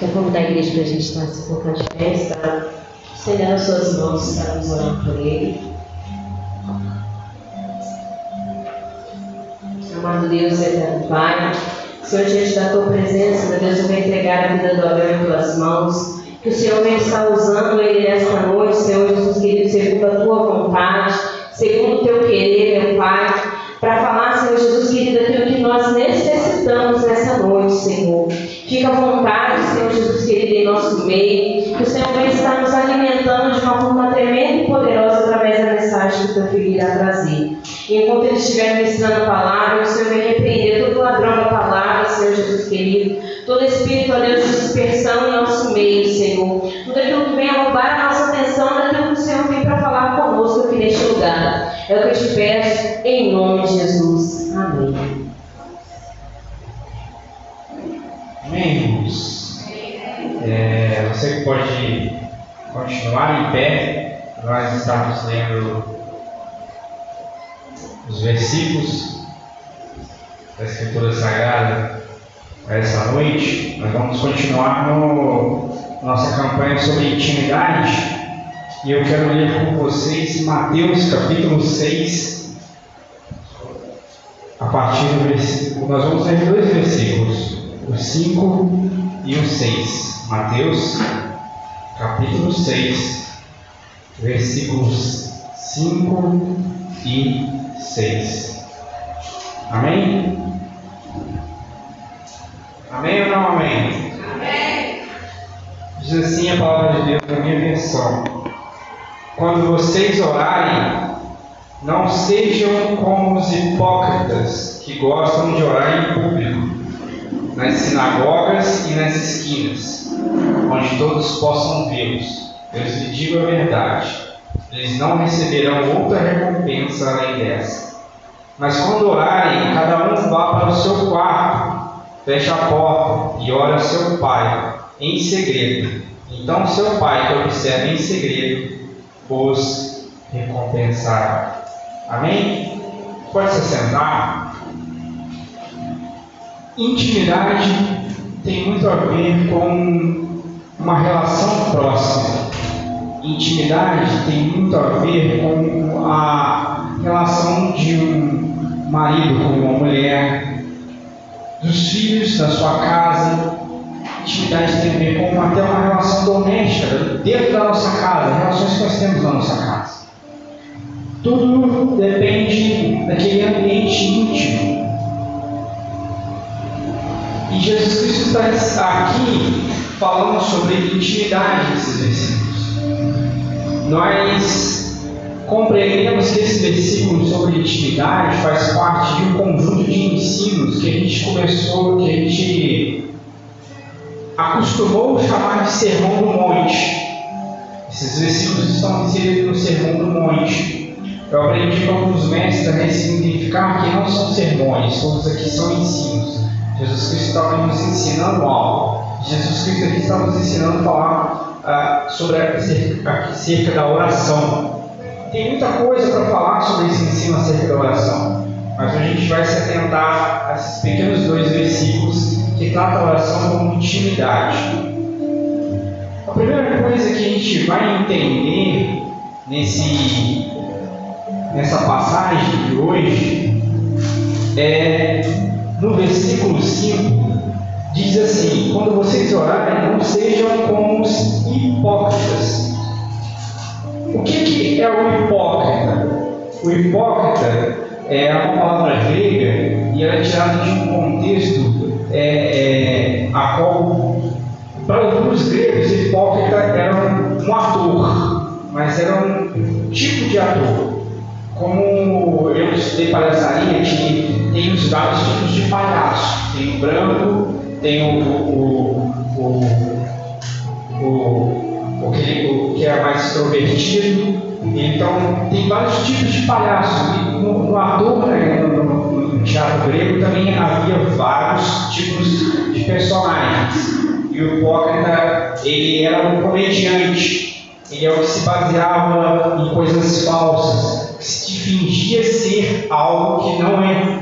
Quero convidar a igreja para a gente estar se colocando de pé, estar estendendo as suas mãos, estarmos orando por ele. Amado Deus, eterno Pai, Senhor, diante da tua presença, meu Deus, eu vou entregar a vida do Abel em tuas mãos. Que o Senhor venha estar usando ele nesta noite, Senhor Jesus querido, segundo a tua vontade, segundo o teu querer, meu Pai, para falar, Senhor Jesus querido, aquilo que nós necessitamos nessa noite, Senhor. Fica à vontade, em nosso meio. Que o Senhor venha estar nos alimentando de uma forma tremenda e poderosa através da mensagem que o teu filho irá trazer. E enquanto ele estiver ministrando a palavra, o Senhor vai repreender todo ladrão da palavra, Senhor Jesus querido. Todo espírito, ó Deus, de dispersão em nosso meio, Senhor. Tudo aquilo que vem roubar a nossa atenção daquilo que o Senhor vem para falar conosco aqui neste lugar. É o que eu te peço, em nome de Jesus. Amém, você pode continuar em pé, nós estamos lendo os versículos da Escritura Sagrada essa noite. Nós vamos continuar no nossa campanha sobre intimidade. E eu quero ler com vocês Mateus capítulo 6, a partir do versículo. Nós vamos ler dois versículos o 5 e o 6. Mateus, capítulo 6, versículos 5 e 6. Amém? Amém ou não amém? Amém. Diz assim a palavra de Deus na minha versão. Quando vocês orarem, não sejam como os hipócritas que gostam de orar em público nas sinagogas e nas esquinas, onde todos possam vê-los. Eu lhes digo a verdade: eles não receberão outra recompensa além dessa. Mas quando orarem, cada um vá para o seu quarto, feche a porta e ore ao seu pai em segredo. Então seu pai que observa em segredo os recompensará. Amém? Pode se sentar. Intimidade tem muito a ver com uma relação próxima. Intimidade tem muito a ver com a relação de um marido com uma mulher, dos filhos da sua casa. Intimidade tem a ver com até uma relação doméstica, dentro da nossa casa, relações que nós temos na nossa casa. Tudo depende daquele ambiente íntimo e Jesus Cristo está aqui falando sobre intimidade nesses versículos. Nós compreendemos que esse versículo sobre intimidade faz parte de um conjunto de ensinos que a gente começou, que a gente acostumou chamar de Sermão do Monte. Esses versículos estão inseridos no Sermão do Monte. Eu aprendi com alguns mestres a ressignificar que não são sermões, todos aqui são ensinos. Jesus Cristo estava nos ensinando algo. Jesus Cristo aqui está nos ensinando a falar uh, sobre acerca, acerca da oração. Tem muita coisa para falar sobre esse ensino acerca da oração, mas a gente vai se atentar a esses pequenos dois versículos que tratam a oração como intimidade. A primeira coisa que a gente vai entender nesse, nessa passagem de hoje é no versículo 5, diz assim: Quando vocês orarem, não sejam como os hipócritas. O que, que é o hipócrita? O hipócrita é uma palavra grega e ela é tirada de um contexto é, é, a qual, para os gregos, hipócrita era um, um ator, mas era um tipo de ator como eu estudei palhaçaria, que tem os vários tipos de palhaço. Tem o branco, tem o, o, o, o, o, que, o que é mais extrovertido. Então, tem vários tipos de palhaço. E no, no ator, né, no, no, no teatro grego, também havia vários tipos de personagens. E o hipócrita, ele era um comediante. Ele é o que se baseava em coisas falsas que fingia ser algo que não é.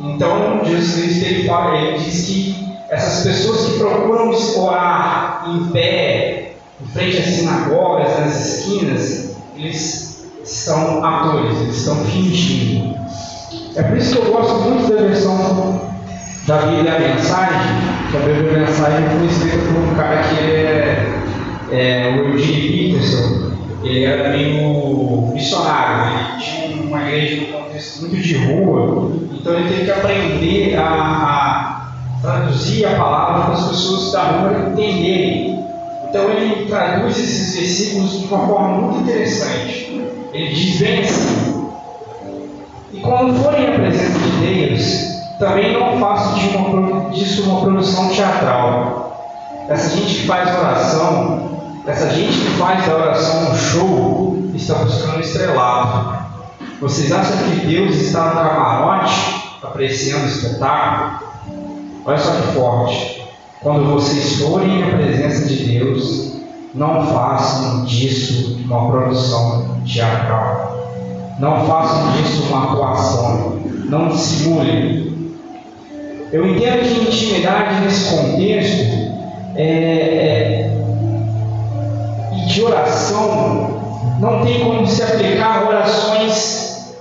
Então, Jesus Cristo ele, fala, ele diz que Essas pessoas que procuram orar em pé, em frente às sinagogas, nas esquinas, eles são atores, eles estão fingindo. É por isso que eu gosto muito da versão da Bíblia a Mensagem, que a Bíblia Mensagem foi escrita por um cara que é, é o Eugene Peterson. Ele era meio missionário, ele tinha uma igreja num contexto muito de rua, então ele teve que aprender a, a traduzir a palavra para as pessoas da rua entenderem. Então ele traduz esses versículos de uma forma muito interessante. Ele diz bem assim: E quando forem à presença de Deus, também não faço de uma, disso uma produção teatral. Essa gente que faz oração, essa gente que faz da oração um show, está buscando estrelado. Vocês acham que Deus está no camarote apreciando o espetáculo? Olha só que forte. Quando vocês forem à presença de Deus, não façam disso uma produção teatral. Não façam disso uma atuação. Não simulem. Eu entendo que intimidade nesse contexto é, é, de oração não tem como se aplicar orações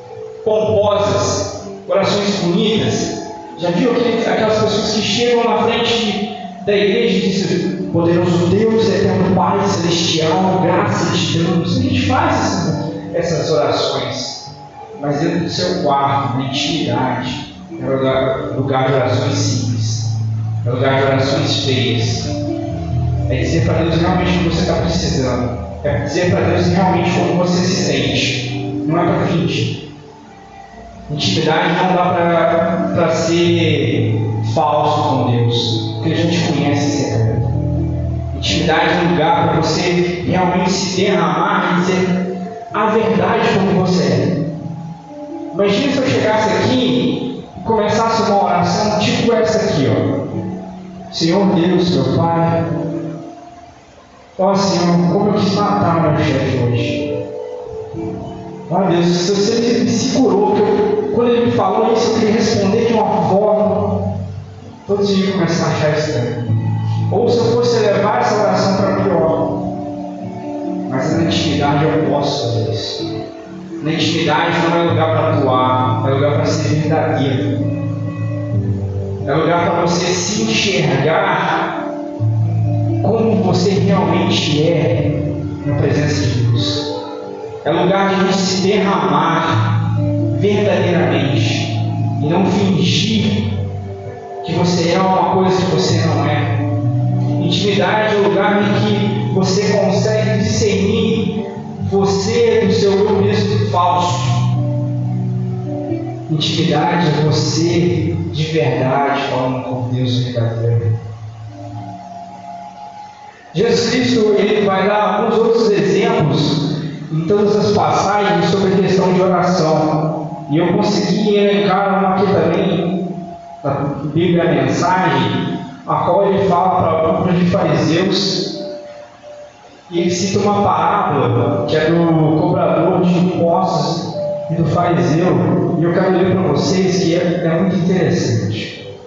pomposas, orações bonitas, já viu aquelas pessoas que chegam na frente da igreja e dizem: Poderoso Deus, eterno Pai celestial, graça te damos. A gente faz essas orações, mas dentro do seu quarto, na intimidade, é lugar, lugar de orações simples, é lugar de orações feias. É dizer para Deus realmente o que você está precisando, é dizer para Deus realmente como você se sente, não é para fingir. Intimidade não dá para ser falso com Deus, porque a gente conhece esse segredo. Intimidade é um lugar para você realmente se derramar e dizer a verdade como você é. Imagina se eu chegasse aqui e começasse uma oração tipo essa aqui, ó. Senhor Deus, meu Pai, ó Senhor, como eu quis matar meu chefe hoje. Ó Deus, se você me segurou, eu, quando ele me falou isso, eu queria responder de uma forma, todos iam começar a achar estranho. Ou se eu fosse levar essa oração para pior. Mas na intimidade eu posso fazer isso. Na intimidade não é lugar para atuar, é lugar para ser verdadeiro. É lugar para você se enxergar como você realmente é na presença de Deus. É lugar de se derramar verdadeiramente e não fingir que você é uma coisa que você não é. Intimidade é o lugar em que você consegue discernir você do seu eu mesmo falso. Intimidade é você de verdade falando com Deus verdadeiro. Jesus Cristo ele vai dar alguns outros exemplos em todas as passagens sobre a questão de oração. E eu consegui elencar uma aqui também, na Bíblia Mensagem, a qual ele fala para o grupo de fariseus, e ele cita uma parábola que é do cobrador de impostos e do fariseu, e eu quero ler para vocês que é, é muito interessante.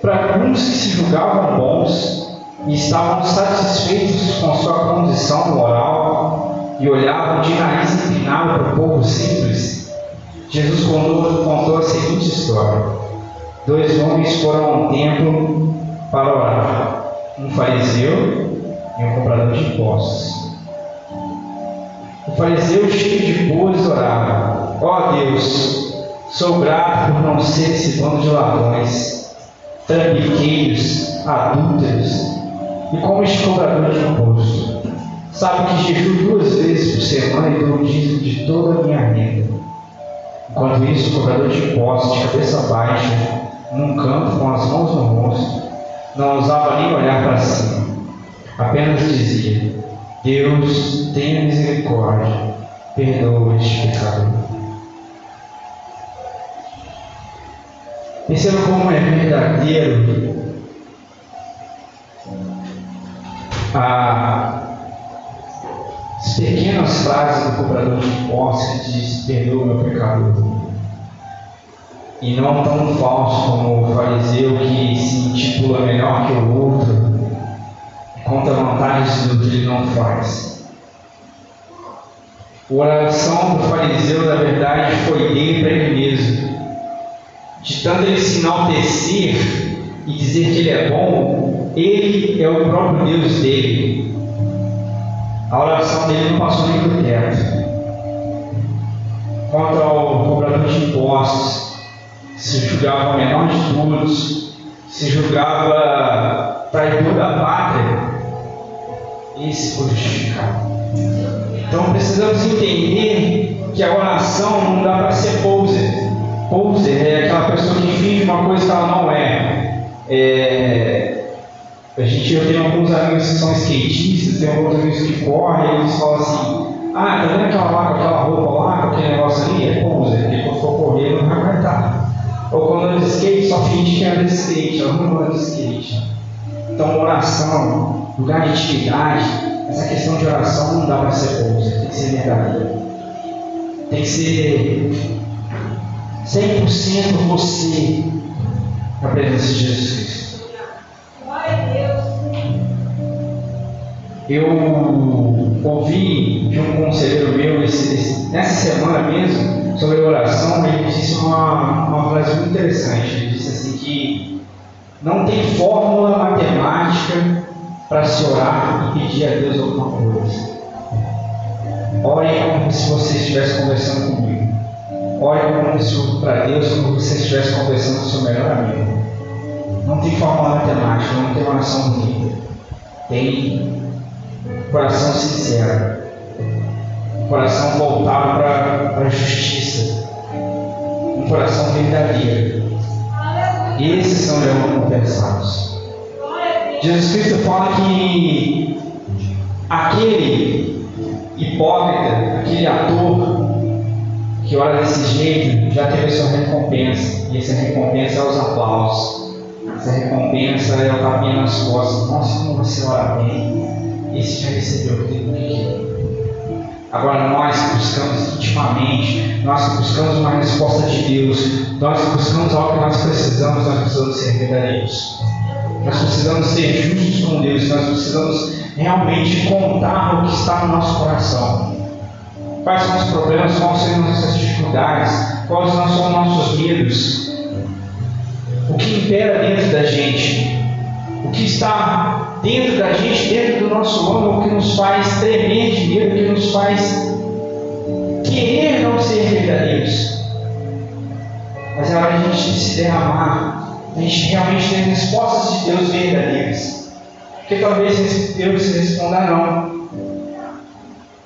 Para alguns que se julgavam bons e estavam satisfeitos com sua condição moral, e olhavam de nariz empinado para o povo simples, Jesus contou, contou a seguinte história: Dois homens foram a um templo para orar, um fariseu e um comprador de impostos. O fariseu, cheio de boas, orava: Ó oh Deus, sou grato por não ser esse bando de ladrões, trambiqueiros, adúlteros e como este cobrador de imposto sabe que jejuo duas vezes por semana e dou o dízimo de toda a minha renda. Enquanto isso, o cobrador de impostos, de cabeça baixa, num canto, com as mãos no rosto, não ousava nem olhar para cima. Apenas dizia: Deus, tenha misericórdia, perdoa este pecador. Perceba como é verdadeiro as pequenas frases do cobrador de impostos que diz: Perdoa meu pecado. e não tão falso como o fariseu que se intitula melhor que o outro, conta vantagens do que ele não faz. A oração do fariseu, na verdade, foi dele para ele mesmo. De tanto ele se enaltecer e dizer que ele é bom, ele é o próprio Deus dele. A oração dele não passou nem por teto. Quanto ao cobrador de impostos, se julgava o menor de todos, se julgava traidor da pátria, esse foi justificado. Então precisamos entender que a oração não dá para ser poser. Poser é aquela pessoa que finge uma coisa que ela não é. é a gente, eu tenho alguns amigos que são skatistas, tem alguns amigos que correm, eles falam assim, ah, tá vendo aquela lá com aquela roupa lá, com aquele negócio ali? É poser, porque quando for correr não vai aguentar. Ou quando anda de skate, só finge que anda de skate, ela não anda de skate. Então, oração, lugar de intimidade, essa questão de oração não dá para ser poser, tem que ser verdadeira. Tem que ser 100% você na presença de Jesus Cristo. Eu ouvi de um conselheiro meu esse, nessa semana mesmo sobre oração, ele disse uma, uma frase muito interessante. Ele disse assim que não tem fórmula matemática para se orar e pedir a Deus alguma coisa. Ore como se você estivesse conversando comigo. Ore para Deus como se você estivesse conversando com o seu melhor amigo. Não tem fórmula matemática, não tem oração bonita. Tem coração sincero, coração voltado para a justiça, um coração verdadeiro. Esses são recompensados. Jesus Cristo fala que aquele hipócrita, aquele ator que ora desse jeito, já teve sua recompensa. E essa recompensa é os aplausos. Essa recompensa é o tapinha nas costas. Nossa, como você ora bem esse já recebeu o que queria. Agora nós buscamos intimamente, nós buscamos uma resposta de Deus, nós buscamos algo que nós precisamos, nós precisamos ser verdadeiros. Nós precisamos ser justos com Deus, nós precisamos realmente contar o que está no nosso coração. Quais são os problemas, quais são as nossas dificuldades, quais são os nossos medos. O que impera dentro da gente, o que está dentro da gente, dentro do nosso âmago, que nos faz tremer de medo, que nos faz querer não ser verdadeiros. Mas é hora de a gente se derramar, a gente realmente ter respostas de Deus verdadeiras. Porque talvez Deus se responda não.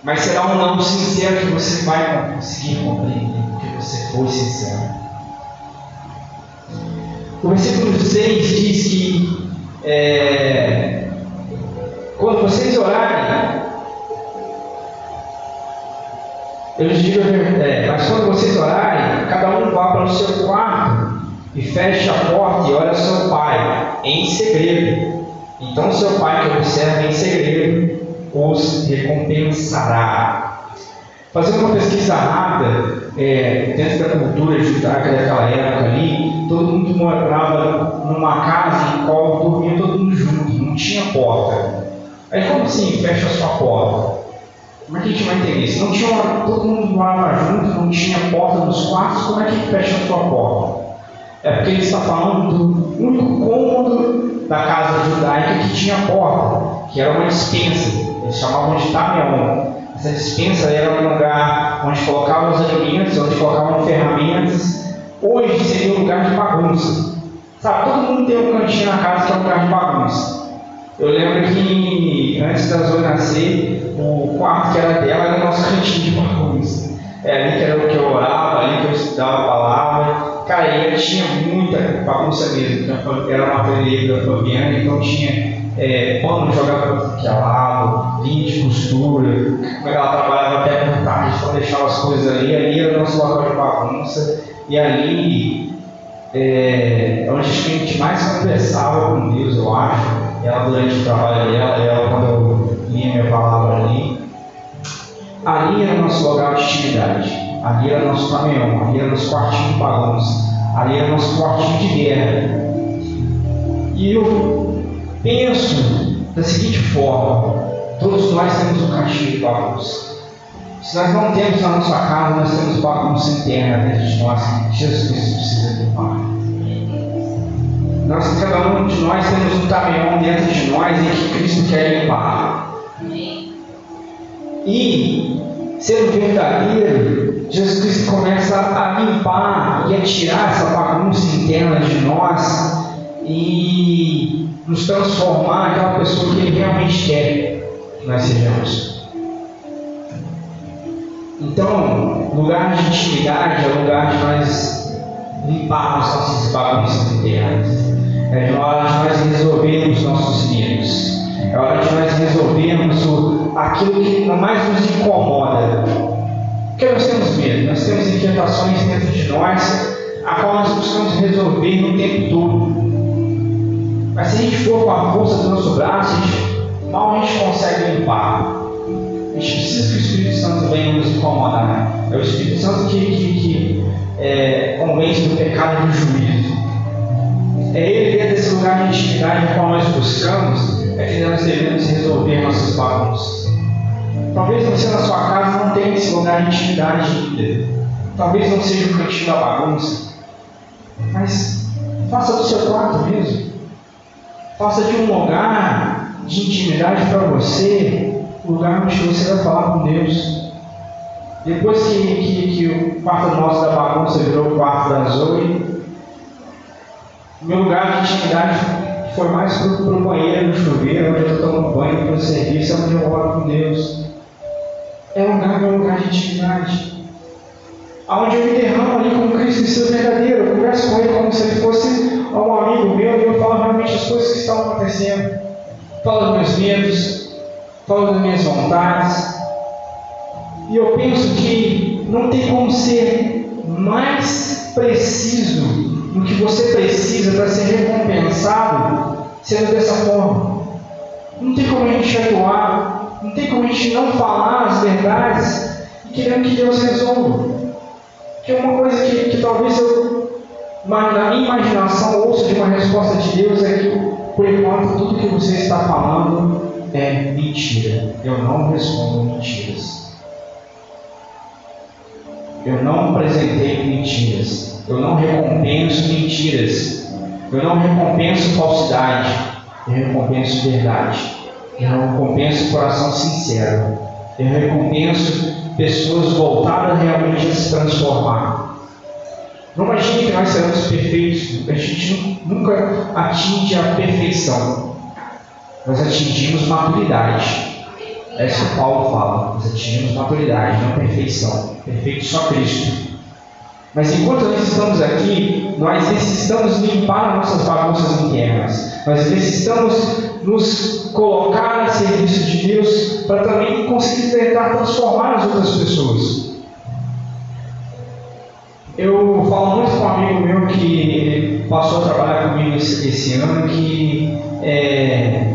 Mas será um não sincero que você vai conseguir compreender, porque você foi sincero. O versículo 6 diz que é, quando vocês orarem, eu lhes digo é, mas quando vocês orarem, cada um vá para o seu quarto e feche a porta e ore ao seu pai em segredo. Então seu pai que observa em segredo os recompensará. Fazendo uma pesquisa rápida, é, dentro da cultura judaica daquela época ali, todo mundo morava numa casa em qual dormia todo mundo junto, não tinha porta. Aí como assim fecha a sua porta? Como é que a gente vai entender isso? Não tinha uma, todo mundo morava junto, não tinha porta nos quartos, como é que fecha a sua porta? É porque ele está falando do único cômodo da casa judaica que tinha porta, que era uma dispensa. Eles chamavam de tameon. Essa dispensa era um lugar onde colocavam os alimentos, onde colocavam ferramentas. Hoje seria um lugar de bagunça. Sabe, todo mundo tem um cantinho na casa que é um lugar de bagunça. Eu lembro que antes da Zoe nascer, o quarto que era dela era o nosso cantinho de bagunça. É ali que era o que eu orava, ali que eu estudava a palavra. Cara, e tinha muita bagunça mesmo. Era uma ateliê da Fabiana, então tinha é, pano jogava que lado, linha de costura, como é ela trabalhava até por tarde, então deixava as coisas ali, ali era o nosso local de bagunça, e ali é, onde a gente mais conversava com Deus, eu acho, ela durante o trabalho dela, ela quando eu lia minha palavra ali, ali era o nosso lugar de intimidade, ali era o nosso caminhão, ali era o nosso quartinho de bagunça, Ali é o nosso portinho de guerra. E eu penso da seguinte forma: todos nós temos um caixinho de bagunça. Se nós não temos na nossa casa, nós temos bagunça interna dentro de nós Jesus Cristo precisa limpar. Nós, cada um de nós temos um caminhão dentro de nós em que Cristo quer limpar. E, sendo verdadeiro, Jesus Cristo começa a limpar e a tirar essa bagunça interna de nós e nos transformar naquela pessoa que Ele realmente quer que nós sejamos. Então, lugar de intimidade é lugar de nós limparmos nossas bagunças internas. É hora de nós resolvermos nossos medos. É hora de nós resolvermos o, aquilo que mais nos incomoda. Porque nós temos medo, nós temos inquietações dentro de nós, a qual nós buscamos resolver no tempo todo. Mas se a gente for com a força do nosso braço, a gente, mal a gente consegue limpar. A gente precisa que o Espírito Santo venha nos incomodar. É o Espírito Santo que, que, que é, convence do pecado e do juízo. É Ele, dentro desse lugar de intimidade no qual nós buscamos, é que nós devemos resolver nossas bagunças. Talvez você na sua casa não tenha esse lugar de intimidade ainda. Talvez não seja o cantinho da bagunça. Mas faça do seu quarto mesmo. Faça de um lugar de intimidade para você, o lugar onde você vai falar com Deus. Depois que, que, que o quarto nosso da bagunça virou o quarto da Zoe, meu lugar de intimidade foi mais para o banheiro, no chuveiro, onde eu tomo banho, para o serviço, onde eu oro com Deus. É um lugar, é um lugar de intimidade. Onde eu me derramo ali com Cristo em seu verdadeiro. Eu converso com Ele como se Ele fosse um amigo meu e eu falo realmente as coisas que estão acontecendo. Falo dos meus medos, falo das minhas vontades. E eu penso que não tem como ser mais preciso no que você precisa para ser recompensado sendo dessa forma. Não tem como a gente atuar, não tem como a gente não falar as verdades e querendo que Deus resolva. Que é uma coisa que, que talvez eu, na minha imaginação, ouça de uma resposta de Deus é que, por enquanto, tudo que você está falando é mentira. Eu não respondo mentiras. Eu não apresentei mentiras. Eu não recompenso mentiras. Eu não recompenso falsidade. Eu recompenso verdade. Eu recompenso coração sincero. Eu recompenso pessoas voltadas realmente a se transformar. Não imagine que nós seremos perfeitos. A gente nunca atinge a perfeição. Nós atingimos maturidade. É isso que Paulo fala. Nós atingimos maturidade, não perfeição. Perfeito só Cristo. Mas enquanto nós estamos aqui, nós necessitamos limpar nossas bagunças internas. Nós necessitamos nos colocar a serviço de Deus para também conseguir tentar transformar as outras pessoas. Eu falo muito com um amigo meu que passou a trabalhar comigo esse, esse ano, que é,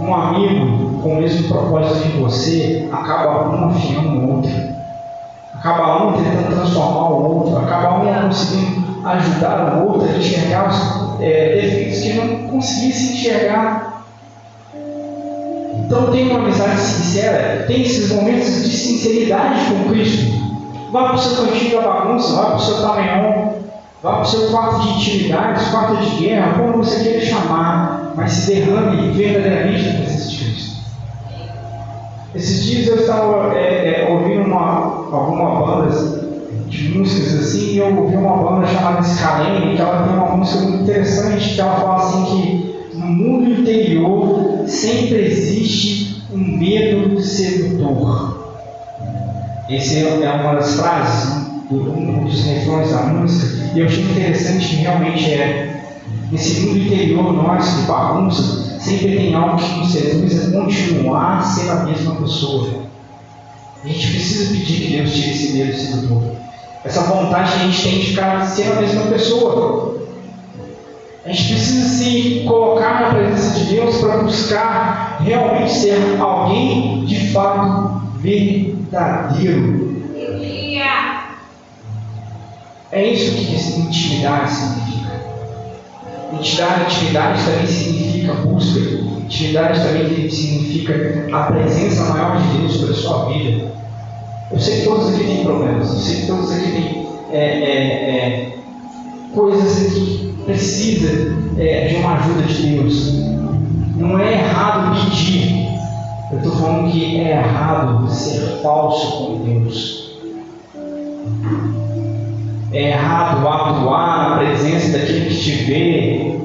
um amigo com o mesmo propósito que você acaba um afiando o outro. Acaba um tentando transformar o outro, acaba um conseguindo ajudar o outro a enxergar os é, defeitos que não conseguia se enxergar. Então tem uma amizade sincera, tem esses momentos de sinceridade com Cristo. Vá para o seu cantinho da bagunça, vá para o seu tamanhão, vá para o seu quarto de intimidade, quarto de guerra, como você queira chamar, mas se derrame verdadeiramente na presença de. Esses dias eu estava é, é, ouvindo uma, alguma banda de músicas assim, e eu ouvi uma banda chamada Scalene, que ela tem uma música muito interessante, que ela fala assim que no mundo interior sempre existe um medo sedutor. Essa é uma das frases, um dos refrões da música, e eu achei interessante que realmente é. Nesse mundo interior nosso de bagunça, sempre tem algo que nos seduz a continuar ser a mesma pessoa. A gente precisa pedir que Deus tire esse medo sedutor. Essa vontade que a gente tem de ficar ser a mesma pessoa. A gente precisa se colocar na presença de Deus para buscar realmente ser alguém de fato verdadeiro. É isso que intimidade significa. Intimidade, intimidade também significa busca. Intimidade também significa a presença maior de Deus sobre a sua vida. Eu sei que todos aqui têm problemas. Eu sei que todos aqui têm é, é, é, coisas que precisam é, de uma ajuda de Deus. Não é errado pedir. Eu estou falando que é errado ser falso com Deus. É errado atuar na presença daquele que te vê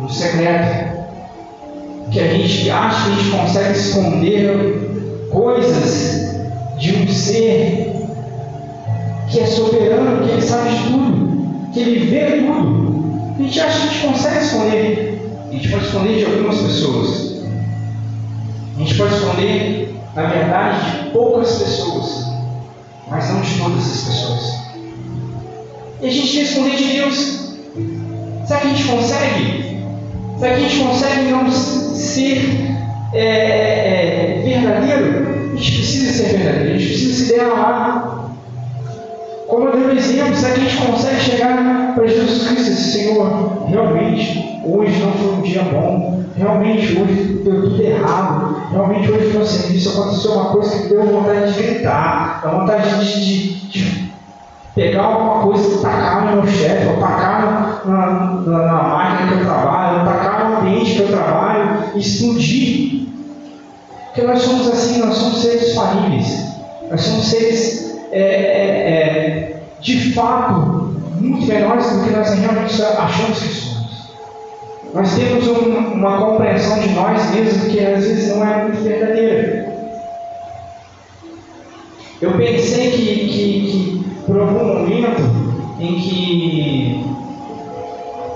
no secreto. Que a gente acha que a gente consegue esconder coisas de um ser que é soberano, que ele sabe de tudo, que ele vê tudo. A gente acha que a gente consegue esconder. A gente pode esconder de algumas pessoas. A gente pode esconder, na verdade, de poucas pessoas, mas não de todas as pessoas. E a gente quer esconder de Deus. Será que a gente consegue? Será que a gente consegue não ser é, é, verdadeiro? A gente precisa ser verdadeiro, a gente precisa se derramar. Como eu dei o exemplo, será que a gente consegue chegar para Jesus Cristo e Senhor, realmente, hoje não foi um dia bom, realmente hoje deu tudo errado, realmente hoje no serviço aconteceu uma coisa que deu vontade de gritar, deu vontade de, de, de pegar alguma coisa e tacar no meu chefe, ou tacar na, na, na, máquina que eu trabalho, ou tacar no ambiente que eu trabalho, explodir. Porque nós somos assim, nós somos seres falíveis, nós somos seres é, é, é, de fato muito menores do que nós realmente achamos que somos. Nós temos um, uma compreensão de nós mesmos que às vezes não é muito verdadeira. Eu pensei que, que, que por algum momento em que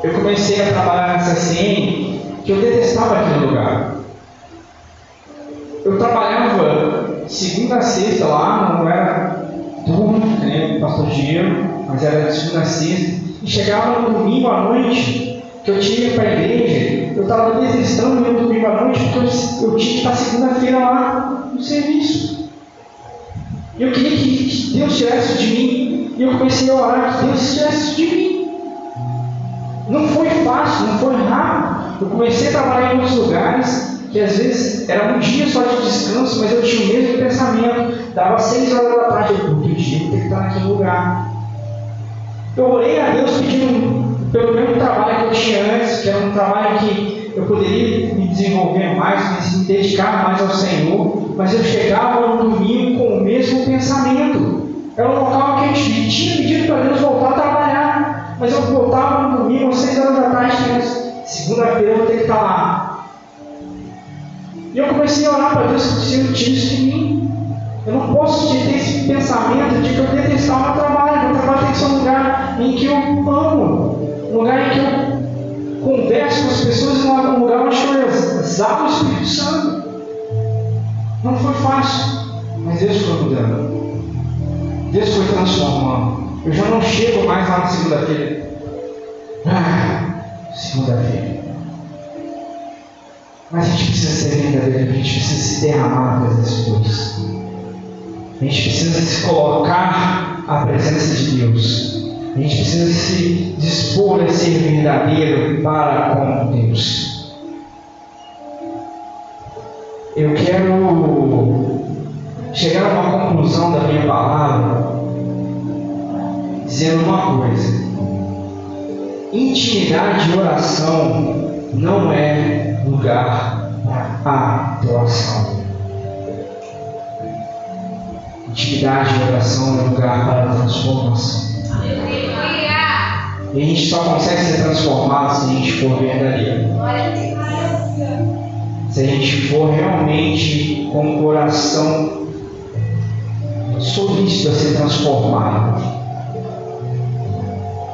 eu comecei a trabalhar nessa CN, que eu detestava aquele lugar. Eu trabalhava segunda a sexta lá, não era turno, né, pastor Diego, mas era de segunda a sexta, e chegava no domingo à noite, que eu tinha para a igreja, eu estava desistando no domingo à noite, porque eu, eu tinha que estar segunda-feira lá no serviço. E eu queria que Deus isso de mim. E eu comecei a orar que Deus tirasse isso de mim. Não foi fácil, não foi rápido. Eu comecei a trabalhar em outros lugares que às vezes era um dia só de descanso, mas eu tinha o mesmo pensamento. Dava seis horas da tarde, eu outro dia eu tenho que estar naquele lugar. Eu orei a Deus pedindo pelo mesmo trabalho que eu tinha antes, que era um trabalho que eu poderia me desenvolver mais, me dedicar mais ao Senhor, mas eu chegava no domingo com o mesmo pensamento. Era um local que a gente tinha pedido para Deus voltar a trabalhar, mas eu voltava no domingo às seis horas da tarde, segunda-feira eu vou ter que estar lá. E eu comecei a orar para Deus que Senhor tire isso de mim. Eu não posso ter esse pensamento de que eu detestar o meu trabalho. Meu trabalho tem que ser um lugar em que eu amo, um lugar em que eu converso com as pessoas, um lugar onde eu exalo o Espírito Santo. Não foi fácil, mas Deus foi mudando. Deus foi transformando. Eu já não chego mais lá na segunda-feira. Ah, segunda-feira. Mas a gente precisa ser verdadeiro, a gente precisa se derramar nas coisas. A gente precisa se colocar à presença de Deus. A gente precisa se dispor a ser verdadeiro para com Deus. Eu quero chegar a uma conclusão da minha palavra dizendo uma coisa: intimidade e oração não é lugar para adoração. Intimidade e oração é lugar para transformação. E a gente só consegue ser transformado se a gente for verdadeiro. Se a gente for realmente com o coração solícito a ser transformado.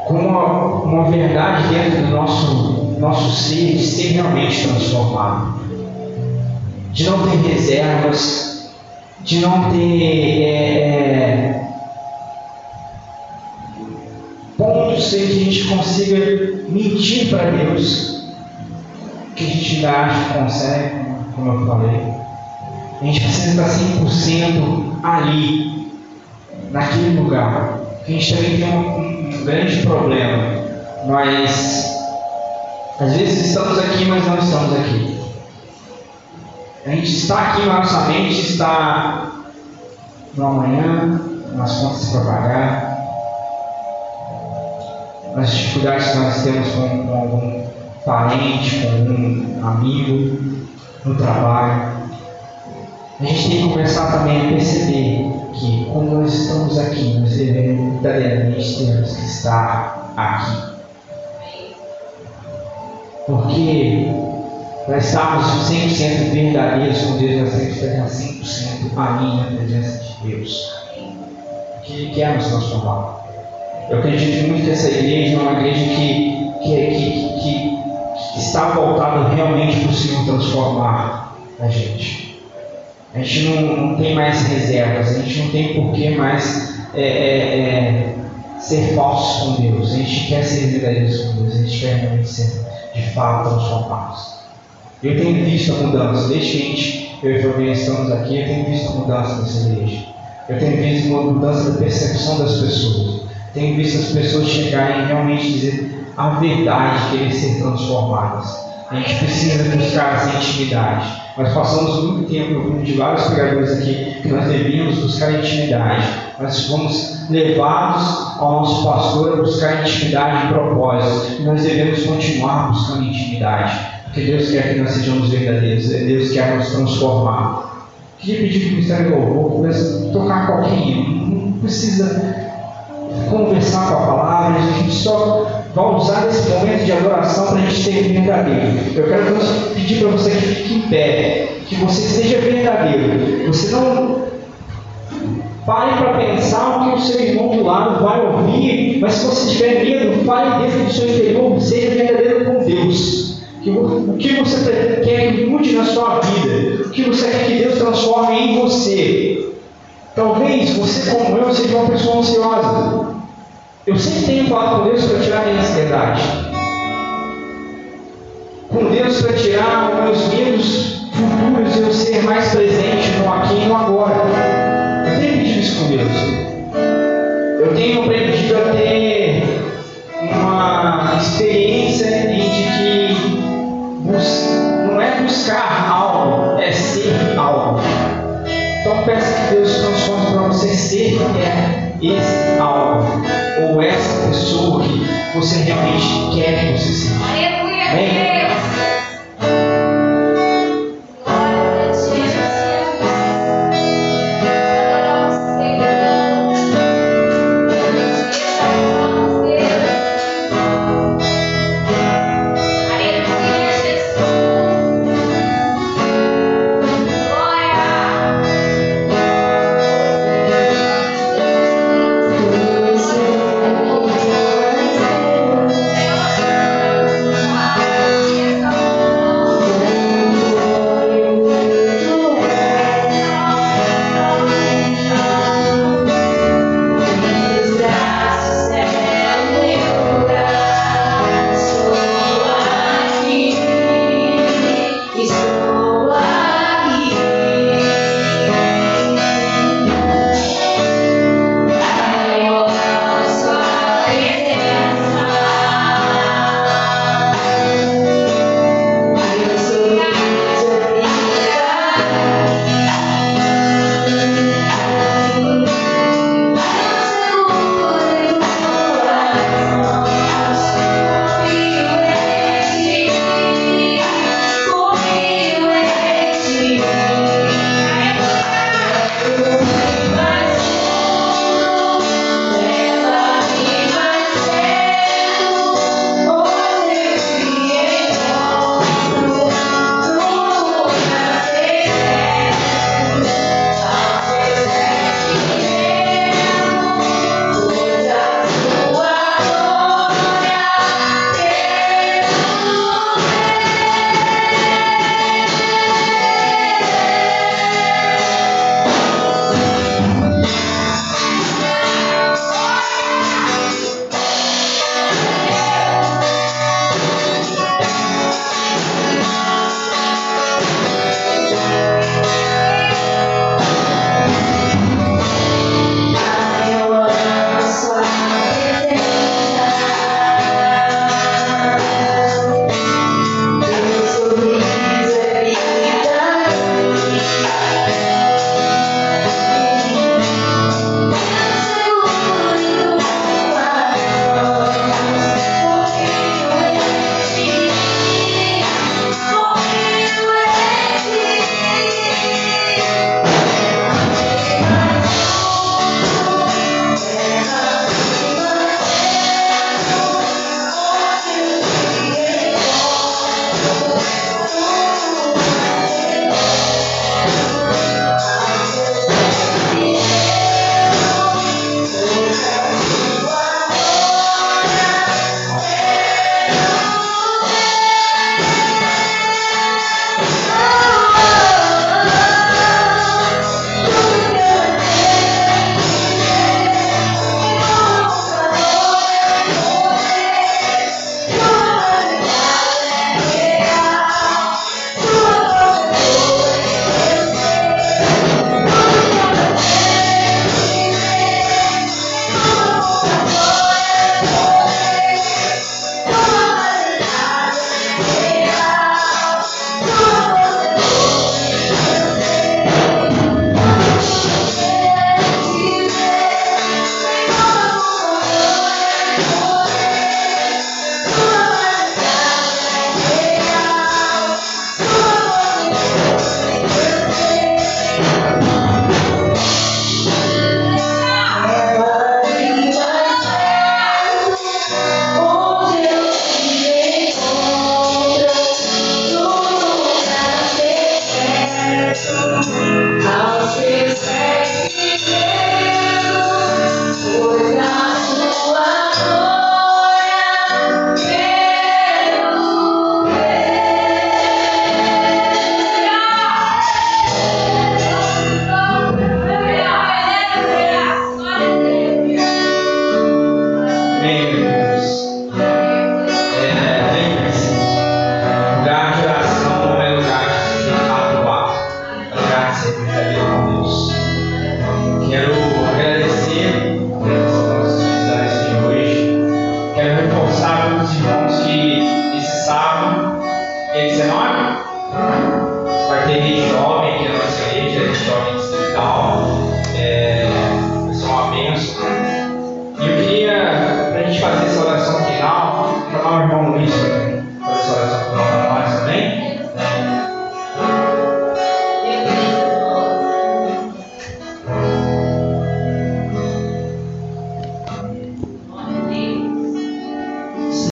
Com uma, uma verdade dentro do nosso, nosso ser, de ser realmente transformado. De não ter reservas, de não ter é, é, pontos em que a gente consiga mentir para Deus, que a gente ainda acha que consegue, como eu falei. A gente precisa estar 100% ali, naquele lugar. A gente também tem uma, um grande problema. Nós, às vezes, estamos aqui, mas não estamos aqui. A gente está aqui na nossa mente, está no amanhã, nas contas para pagar, nas dificuldades que nós temos com, com algum parente, com algum amigo, no trabalho. A gente tem que começar também a perceber que quando nós estamos aqui, nós devemos verdadeiramente temos que estar aqui. Porque para estarmos 100% verdadeiros com Deus, nós temos que estar 100% ali na presença de Deus. Que Ele quer nos transformar. Eu acredito muito que essa igreja é uma igreja que, que, que, que, que está voltada realmente para o Senhor transformar a gente. A gente não, não tem mais reservas, a gente não tem por que mais é, é, é, ser falsos com Deus. A gente quer ser verdadeiros com Deus, a gente quer realmente ser de fato transformados. Eu tenho visto a mudança, desde que a gente, eu e Fabinho estamos aqui, eu tenho visto a mudança nessa igreja. Eu tenho visto uma mudança da percepção das pessoas. Tenho visto as pessoas chegarem e realmente dizer a verdade, querer ser transformadas. A gente precisa buscar essa intimidade. Nós passamos muito tempo grupo de vários pregadores aqui que nós devíamos buscar intimidade. Nós fomos levados ao nosso pastor a buscar intimidade e propósito. E nós devemos continuar buscando intimidade. Porque Deus quer que nós sejamos verdadeiros. Deus quer nos transformar. Queria pedir que o Ministério do Louvor pudesse tocar qualquer hino. Não precisa conversar com a palavra, a gente só vai usar esse momento de adoração para a gente ser verdadeiro. Eu quero pedir para você que fique em pé, que você seja verdadeiro. Você não pare para pensar o que o seu irmão do lado vai ouvir, mas se você tiver medo, fale dentro do seu interior, seja verdadeiro com Deus. O que você quer que mude na sua vida? O que você quer que Deus transforme em você? Talvez você, como eu, seja uma pessoa ansiosa. Eu sempre tenho falado com Deus para tirar minha ansiedade. Com Deus para tirar os meus medos futuros eu ser mais presente no aqui e no agora. Eu tenho pedido isso com Deus. Eu tenho aprendido a ter você ser é esse algo, ou essa pessoa que você realmente quer que você seja. Amém? Thank